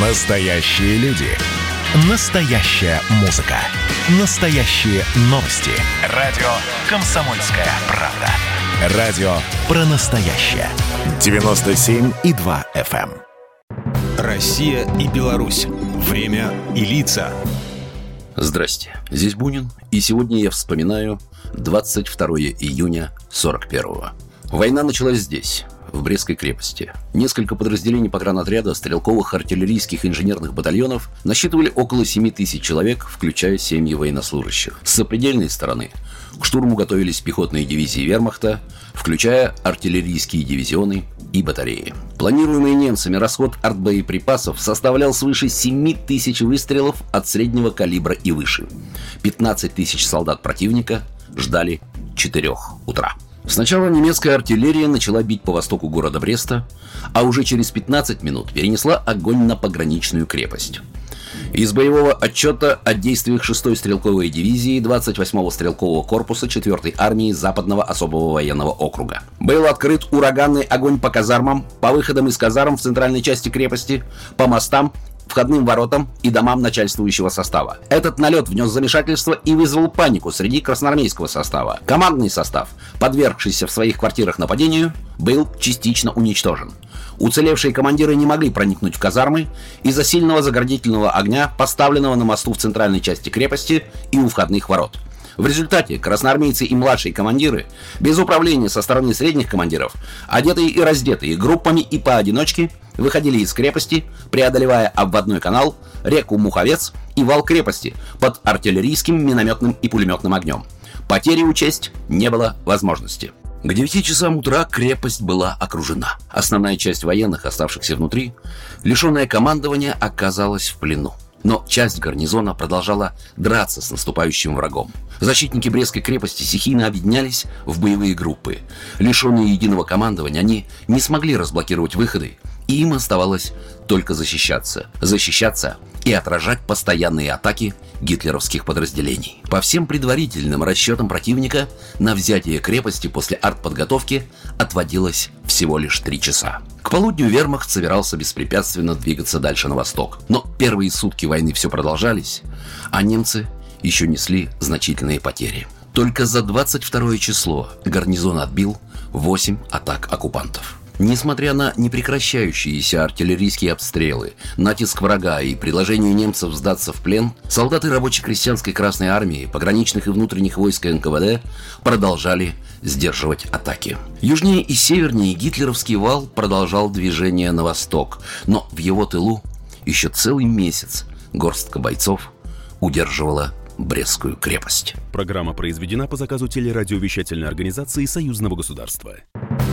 Настоящие люди. Настоящая музыка. Настоящие новости. Радио «Комсомольская правда». Радио про настоящее. 97,2 FM. эм. Россия и Беларусь. Время и лица. Здрасте, здесь Бунин, и сегодня я вспоминаю 22 июня 41-го. Война началась здесь, в Брестской крепости. Несколько подразделений погранотряда стрелковых артиллерийских инженерных батальонов насчитывали около 7 тысяч человек, включая семьи военнослужащих. С сопредельной стороны к штурму готовились пехотные дивизии вермахта, включая артиллерийские дивизионы и батареи. Планируемый немцами расход артбоеприпасов составлял свыше 7 тысяч выстрелов от среднего калибра и выше. 15 тысяч солдат противника ждали 4 утра. Сначала немецкая артиллерия начала бить по востоку города Бреста, а уже через 15 минут перенесла огонь на пограничную крепость. Из боевого отчета о действиях 6-й стрелковой дивизии 28-го стрелкового корпуса 4-й армии Западного особого военного округа. Был открыт ураганный огонь по казармам, по выходам из казарм в центральной части крепости, по мостам входным воротам и домам начальствующего состава. Этот налет внес замешательство и вызвал панику среди красноармейского состава. Командный состав, подвергшийся в своих квартирах нападению, был частично уничтожен. Уцелевшие командиры не могли проникнуть в казармы из-за сильного заградительного огня, поставленного на мосту в центральной части крепости и у входных ворот. В результате красноармейцы и младшие командиры, без управления со стороны средних командиров, одетые и раздетые группами и поодиночке, выходили из крепости, преодолевая обводной канал, реку Муховец и вал крепости под артиллерийским, минометным и пулеметным огнем. Потери учесть не было возможности. К 9 часам утра крепость была окружена. Основная часть военных, оставшихся внутри, лишенная командования, оказалась в плену. Но часть гарнизона продолжала драться с наступающим врагом. Защитники Брестской крепости стихийно объединялись в боевые группы. Лишенные единого командования, они не смогли разблокировать выходы, и им оставалось только защищаться. Защищаться и отражать постоянные атаки гитлеровских подразделений. По всем предварительным расчетам противника на взятие крепости после артподготовки отводилось всего лишь три часа. К полудню вермахт собирался беспрепятственно двигаться дальше на восток. Но первые сутки войны все продолжались, а немцы еще несли значительные потери. Только за 22 число гарнизон отбил 8 атак оккупантов. Несмотря на непрекращающиеся артиллерийские обстрелы, натиск врага и предложение немцев сдаться в плен, солдаты рабоче-крестьянской Красной Армии, пограничных и внутренних войск НКВД продолжали сдерживать атаки. Южнее и севернее гитлеровский вал продолжал движение на восток, но в его тылу еще целый месяц горстка бойцов удерживала Брестскую крепость. Программа произведена по заказу телерадиовещательной организации Союзного государства.